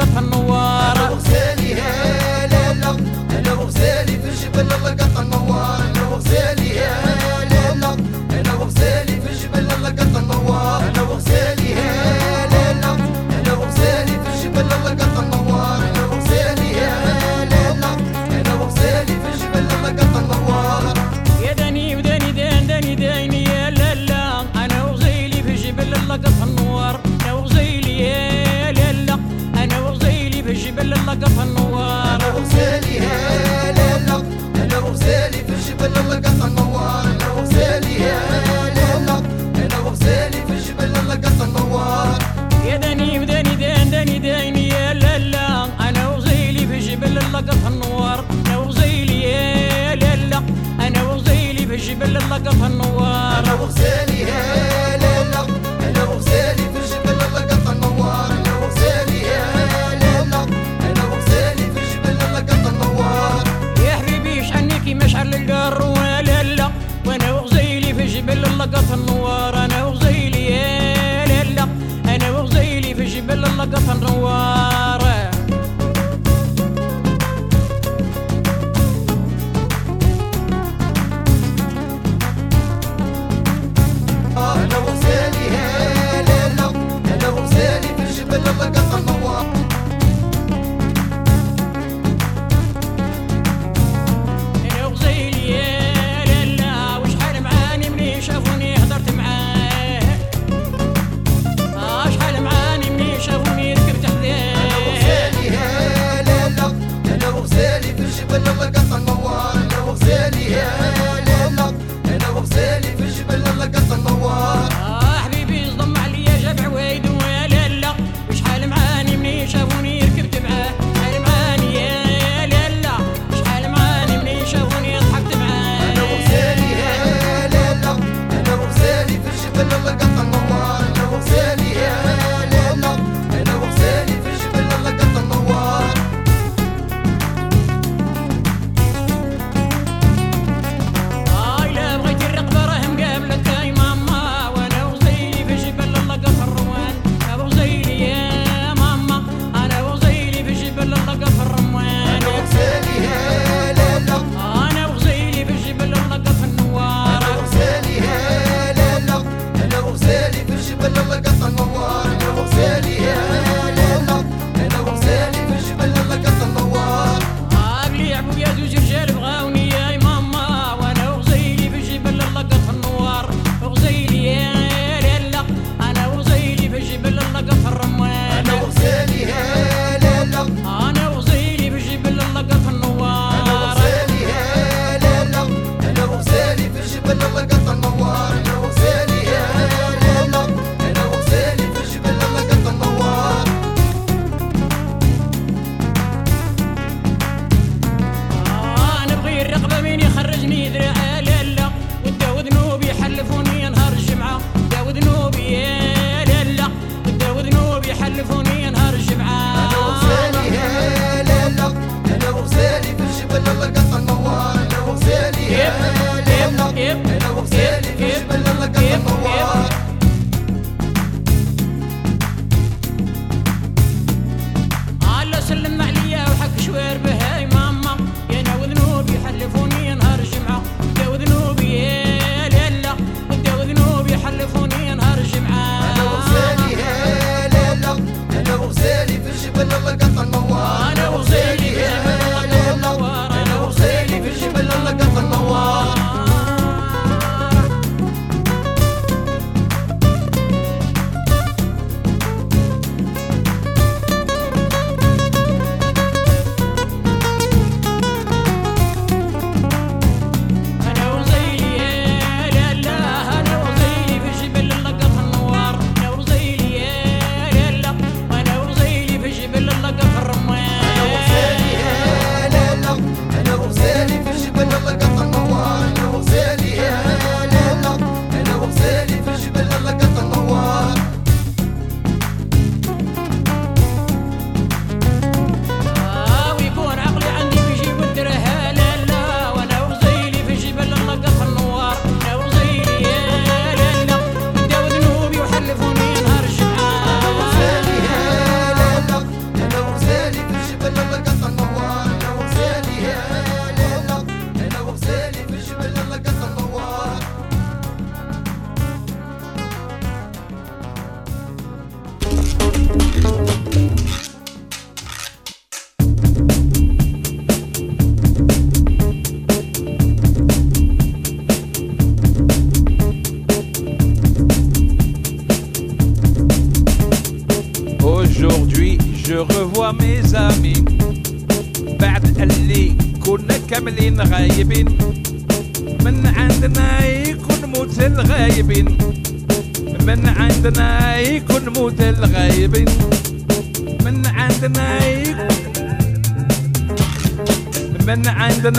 قطع النوارة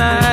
night.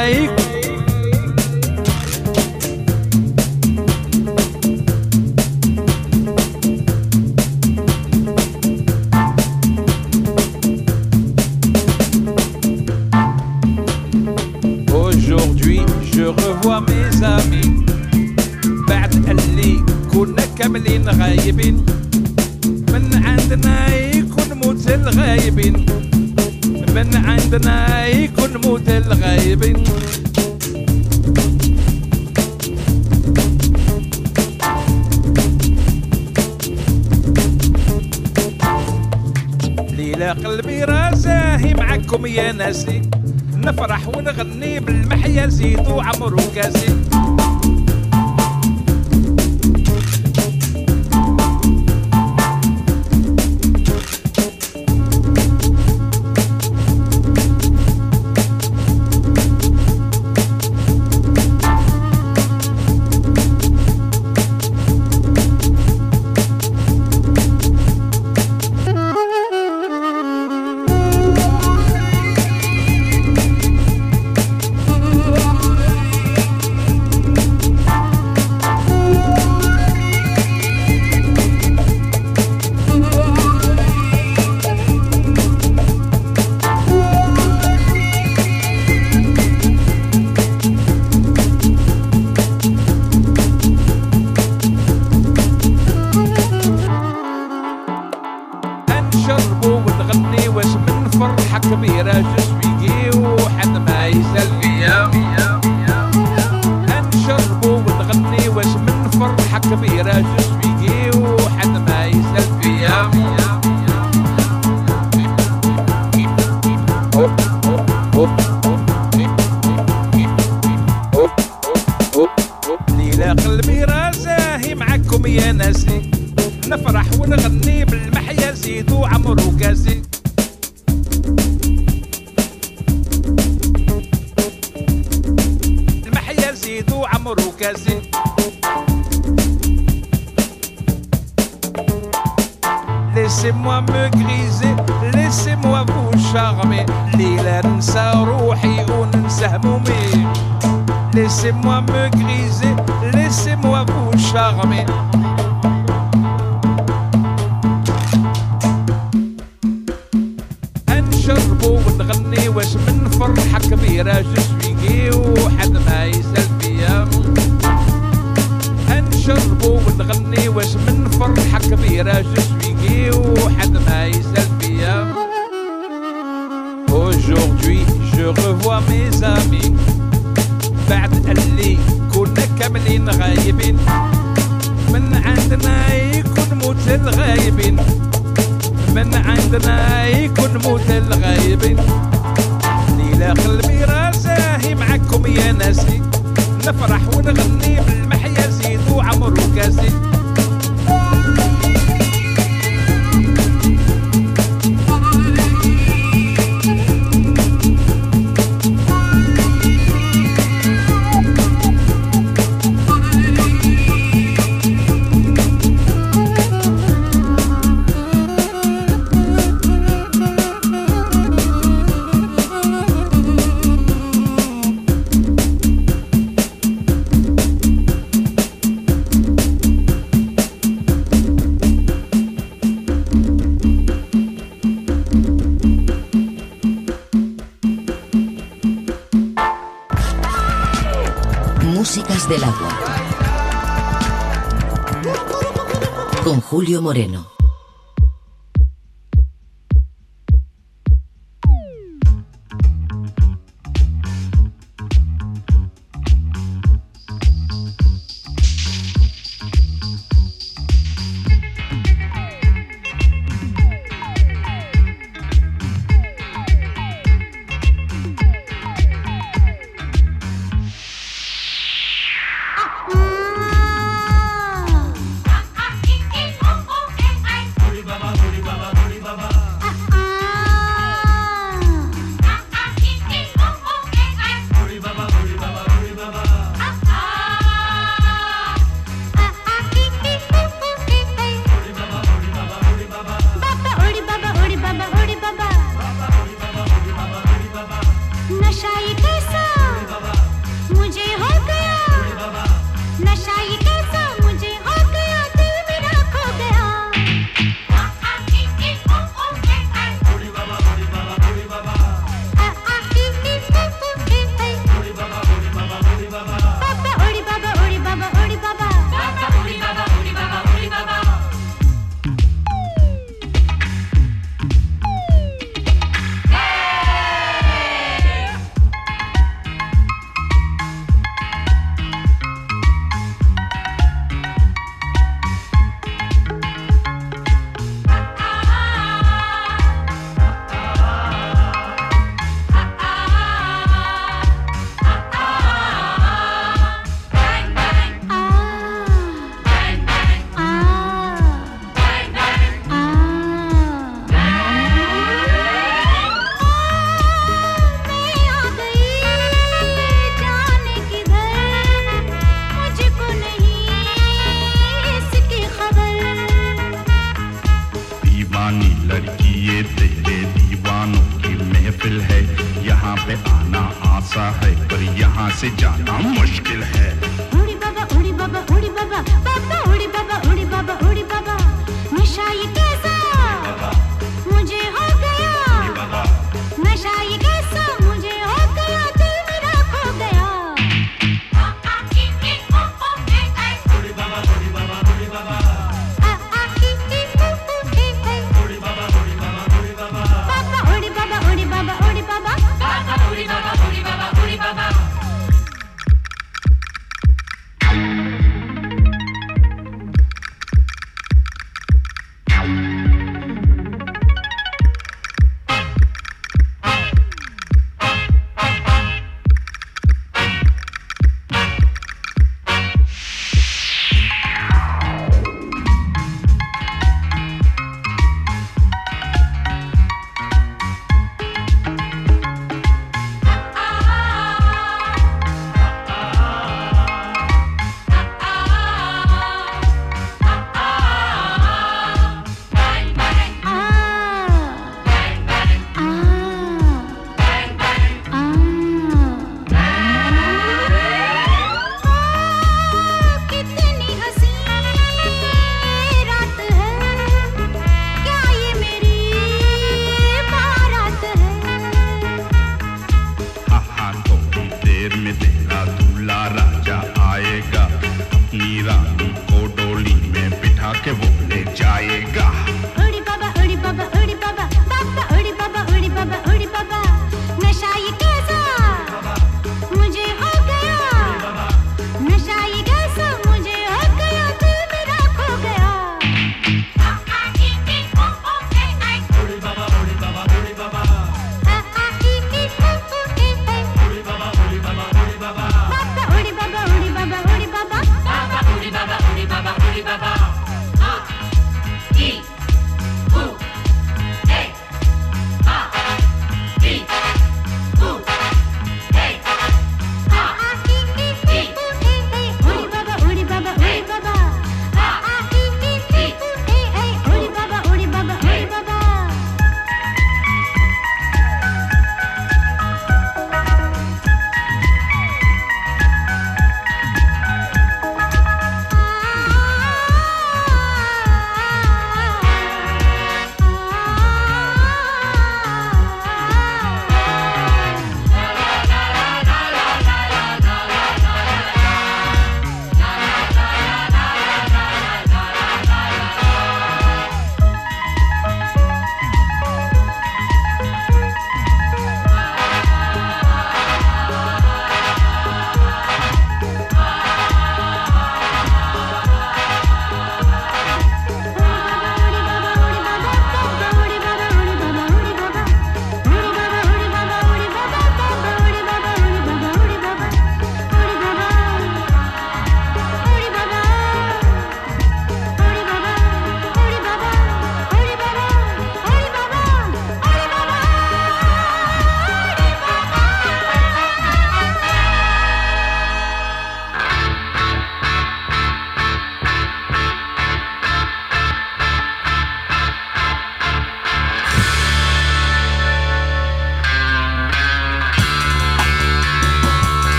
الغائبين غايبين. من عندنا يكون موت الغايبين من عندنا يكون موت الغايبين ليلى قلبي راساهي معكم يا ناسي. نفرح ونغني بالمحيا زيدو عمرو كاسي Moreno.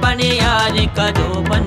बने आज बनियार कदोबन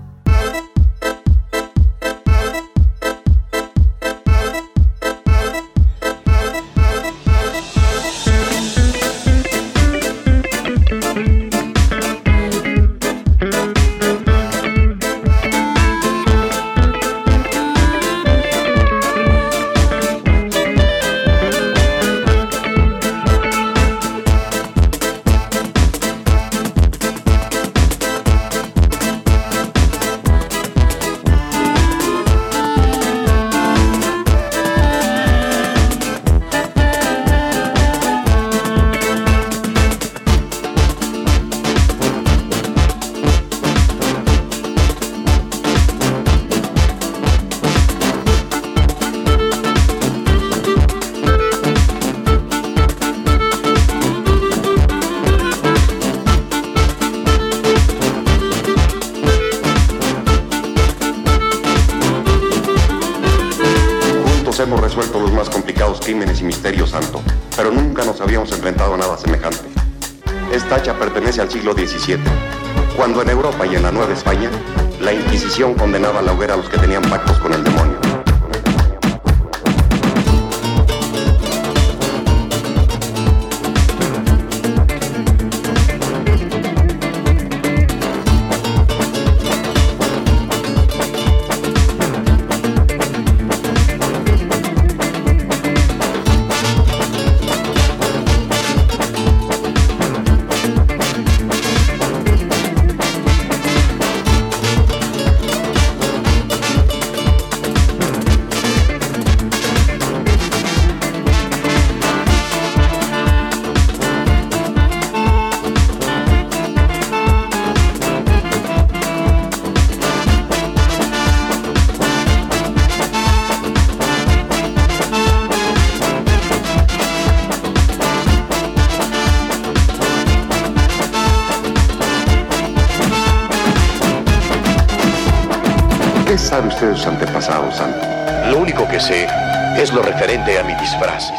Sabe usted de sus antepasados, Santo? Lo único que sé es lo referente a mi disfraz.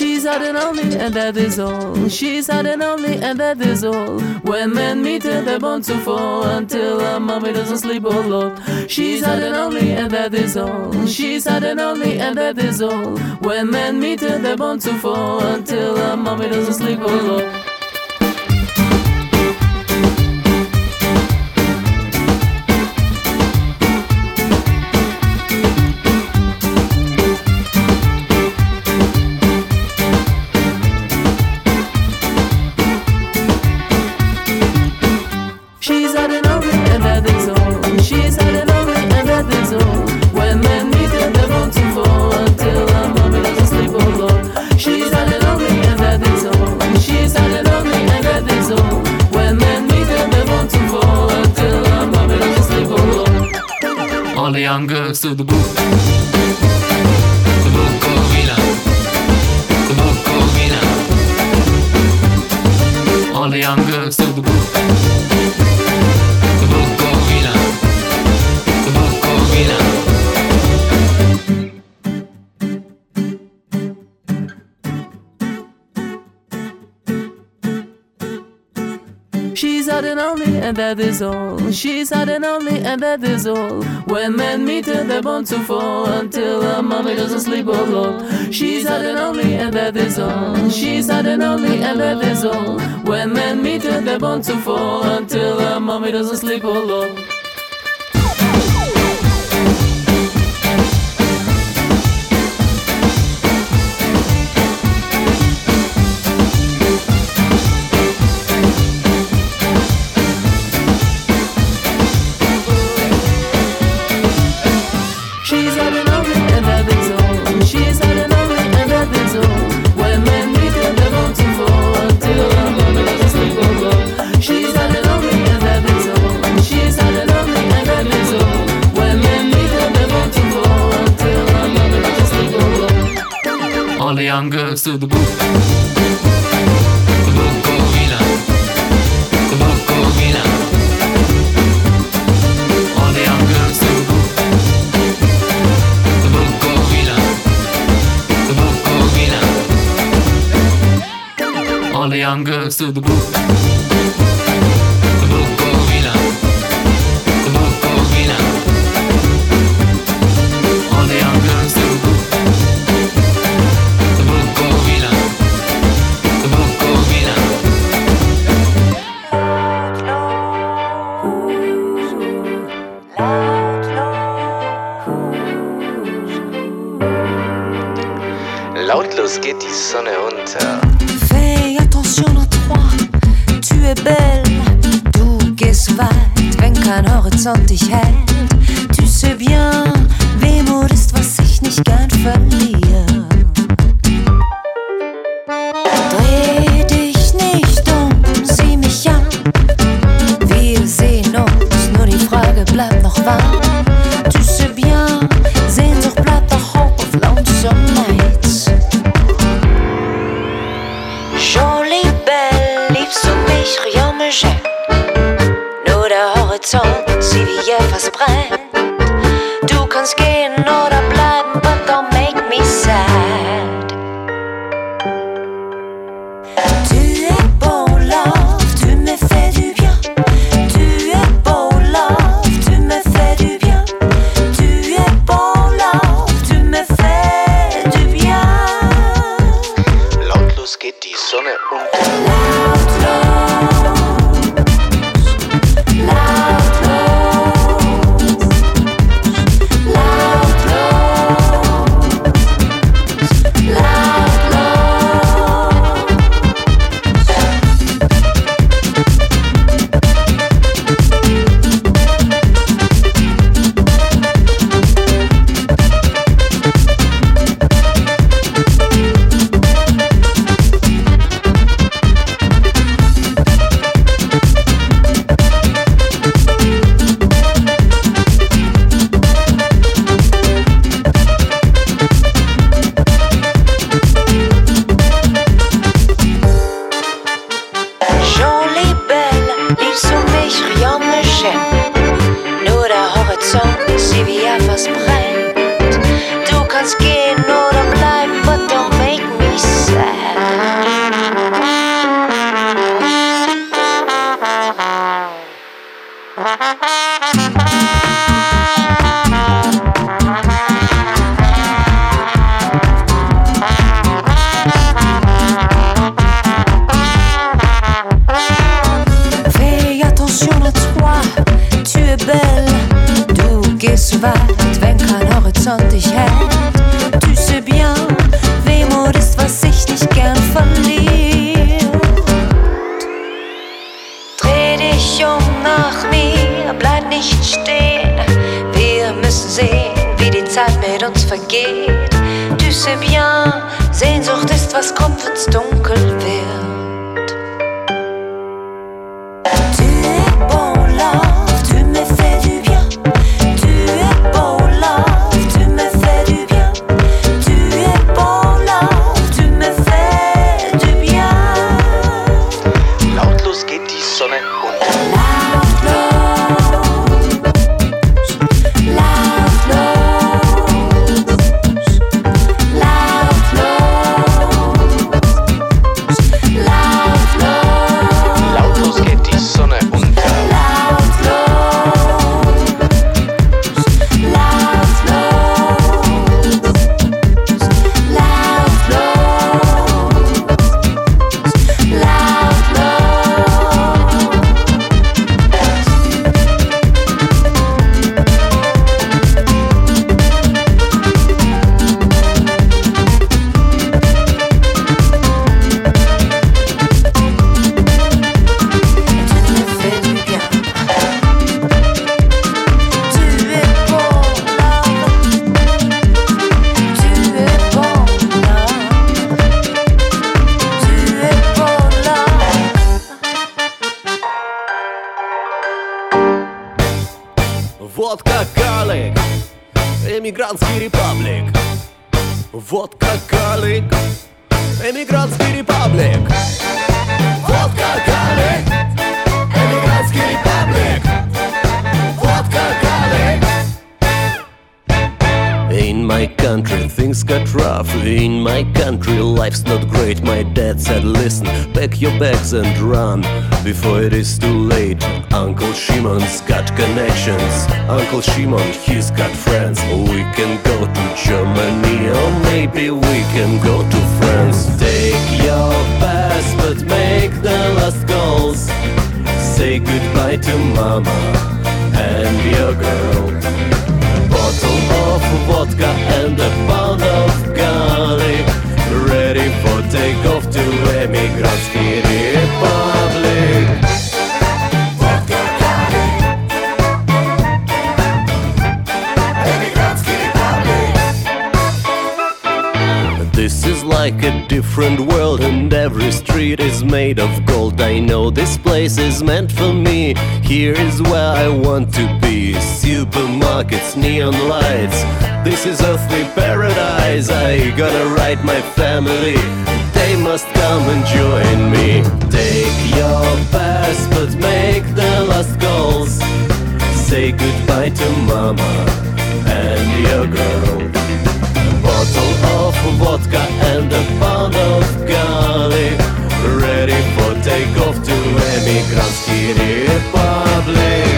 She's had an only, and that is all. She's had an only, and that is all. When men meet her, they're bound to fall, until her mommy doesn't sleep a lot. She's had an only, and that is all. She's had an only, and that is all. When men meet her, they're bound to fall, until her mommy doesn't sleep a lot. that is all. She's sad and only, and that is all. When men meet her, they're bound to fall until her mommy doesn't sleep alone. She's sad and only, and that is all. She's sad and only, and that is all. When men meet her, they're bound to fall until her mommy doesn't sleep alone. young girls to the booth. All the young girls to the booth. Uns vergeht. Tu sais bien, Sehnsucht ist, was kommt, wenn's dunkel wird. Listen, pack your bags and run before it is too late. Uncle Shimon's got connections. Uncle Shimon, he's got friends. We can go to Germany, or maybe we can go to France. Take your pass, but make the last calls. Say goodbye to mama and your girl Emigrantsky Republic. This is like a different world and every street is made of gold. I know this place is meant for me. Here is where I want to be. Supermarkets, neon lights. This is earthly paradise. I gotta write my family They must come and join me. Take your pass but make the last calls. Say goodbye to mama and your girl. A bottle of vodka and a pound of garlic. Ready for takeoff to Emigrantsky Republic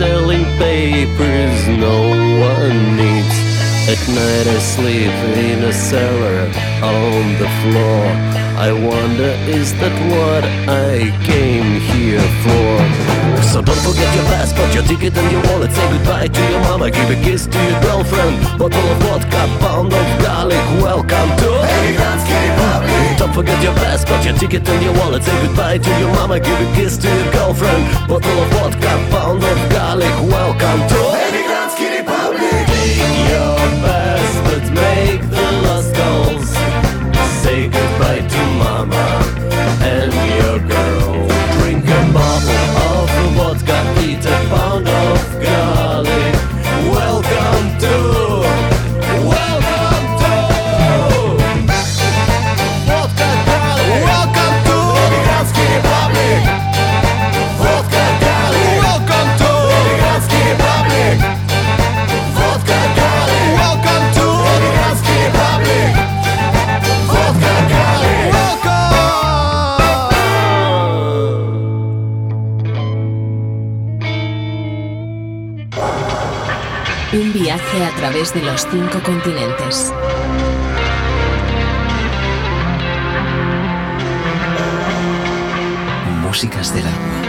selling papers no one needs. At night I sleep in a cellar on the floor I wonder is that what I came here for? So don't forget your passport, your ticket and your wallet. Say goodbye to your mama, give a kiss to your girlfriend. Bottle of vodka, pound of garlic Welcome to Emigrantsky Republic Don't forget your passport, your ticket and your wallet. Say goodbye to your mama, give a kiss to your girlfriend. Bottle of vodka, pound of garlic Welcome to Emigrantsky Republic Take your passport, make the last calls. Say goodbye to mama a través de los cinco continentes. Músicas del alma.